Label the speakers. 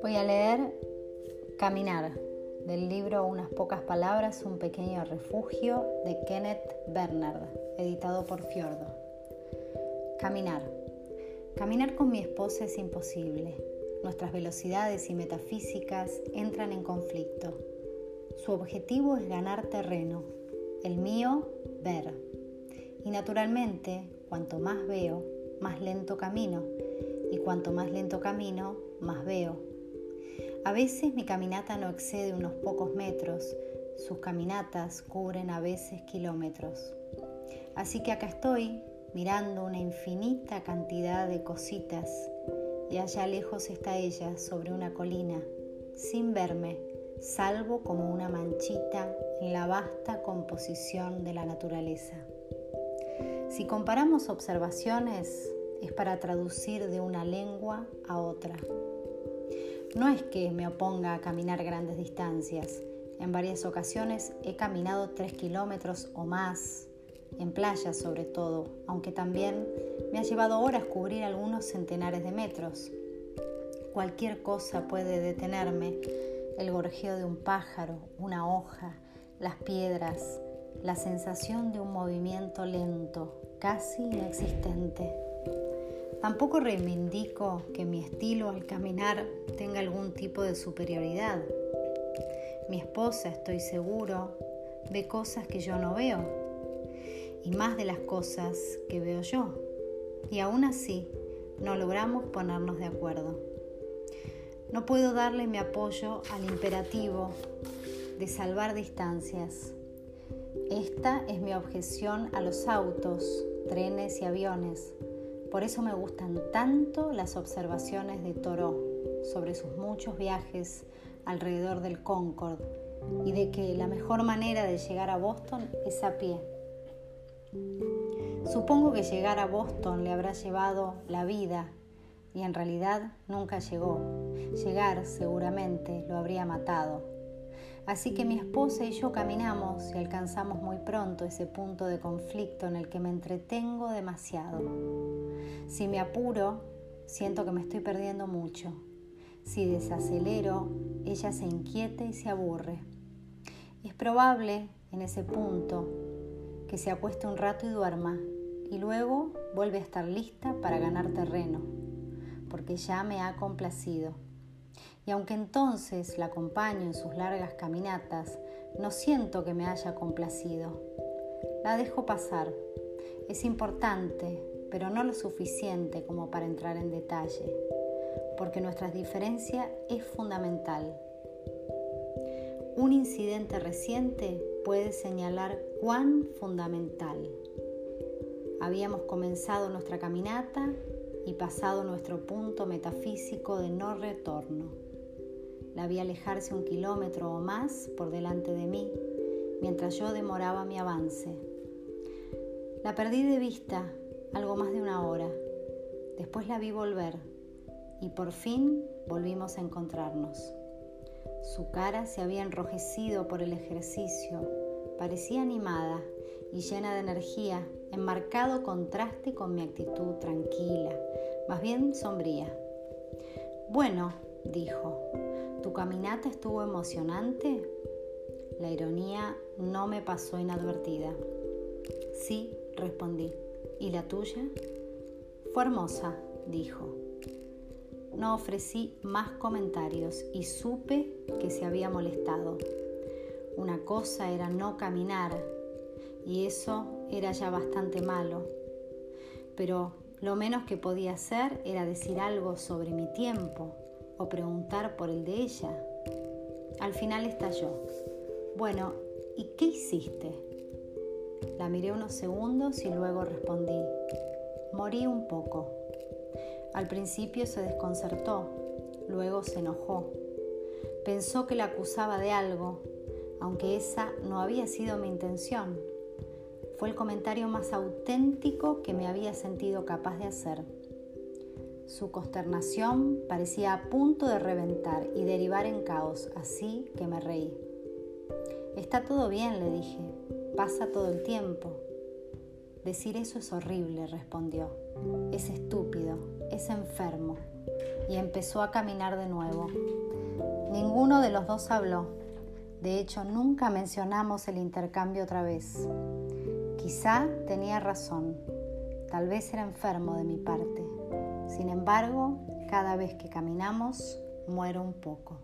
Speaker 1: Voy a leer Caminar del libro Unas pocas palabras, un pequeño refugio de Kenneth Bernard, editado por Fiordo. Caminar. Caminar con mi esposa es imposible. Nuestras velocidades y metafísicas entran en conflicto. Su objetivo es ganar terreno, el mío, ver. Y naturalmente, cuanto más veo, más lento camino. Y cuanto más lento camino, más veo. A veces mi caminata no excede unos pocos metros, sus caminatas cubren a veces kilómetros. Así que acá estoy mirando una infinita cantidad de cositas y allá lejos está ella sobre una colina, sin verme, salvo como una manchita en la vasta composición de la naturaleza. Si comparamos observaciones, es para traducir de una lengua a otra. No es que me oponga a caminar grandes distancias. En varias ocasiones he caminado tres kilómetros o más, en playas sobre todo, aunque también me ha llevado horas cubrir algunos centenares de metros. Cualquier cosa puede detenerme, el gorjeo de un pájaro, una hoja, las piedras, la sensación de un movimiento lento, casi inexistente. Tampoco reivindico que mi estilo al caminar tenga algún tipo de superioridad. Mi esposa, estoy seguro, ve cosas que yo no veo y más de las cosas que veo yo. Y aún así, no logramos ponernos de acuerdo. No puedo darle mi apoyo al imperativo de salvar distancias. Esta es mi objeción a los autos, trenes y aviones. Por eso me gustan tanto las observaciones de Thoreau sobre sus muchos viajes alrededor del Concorde y de que la mejor manera de llegar a Boston es a pie. Supongo que llegar a Boston le habrá llevado la vida y en realidad nunca llegó. Llegar seguramente lo habría matado. Así que mi esposa y yo caminamos y alcanzamos muy pronto ese punto de conflicto en el que me entretengo demasiado. Si me apuro, siento que me estoy perdiendo mucho. Si desacelero, ella se inquieta y se aburre. Es probable en ese punto que se acueste un rato y duerma y luego vuelve a estar lista para ganar terreno, porque ya me ha complacido. Y aunque entonces la acompaño en sus largas caminatas, no siento que me haya complacido. La dejo pasar. Es importante, pero no lo suficiente como para entrar en detalle, porque nuestra diferencia es fundamental. Un incidente reciente puede señalar cuán fundamental. Habíamos comenzado nuestra caminata y pasado nuestro punto metafísico de no retorno. La vi alejarse un kilómetro o más por delante de mí, mientras yo demoraba mi avance. La perdí de vista algo más de una hora. Después la vi volver y por fin volvimos a encontrarnos. Su cara se había enrojecido por el ejercicio, parecía animada y llena de energía, en marcado contraste con mi actitud tranquila, más bien sombría. Bueno, dijo, ¿tu caminata estuvo emocionante? La ironía no me pasó inadvertida. Sí, respondí. ¿Y la tuya? Fue hermosa, dijo. No ofrecí más comentarios y supe que se había molestado. Una cosa era no caminar y eso era ya bastante malo. Pero lo menos que podía hacer era decir algo sobre mi tiempo o preguntar por el de ella. Al final estalló. Bueno, ¿y qué hiciste? La miré unos segundos y luego respondí. Morí un poco. Al principio se desconcertó, luego se enojó. Pensó que la acusaba de algo, aunque esa no había sido mi intención. Fue el comentario más auténtico que me había sentido capaz de hacer. Su consternación parecía a punto de reventar y derivar en caos, así que me reí. Está todo bien, le dije, pasa todo el tiempo. Decir eso es horrible, respondió. Es estúpido, es enfermo. Y empezó a caminar de nuevo. Ninguno de los dos habló. De hecho, nunca mencionamos el intercambio otra vez. Quizá tenía razón. Tal vez era enfermo de mi parte. Sin embargo, cada vez que caminamos, muero un poco.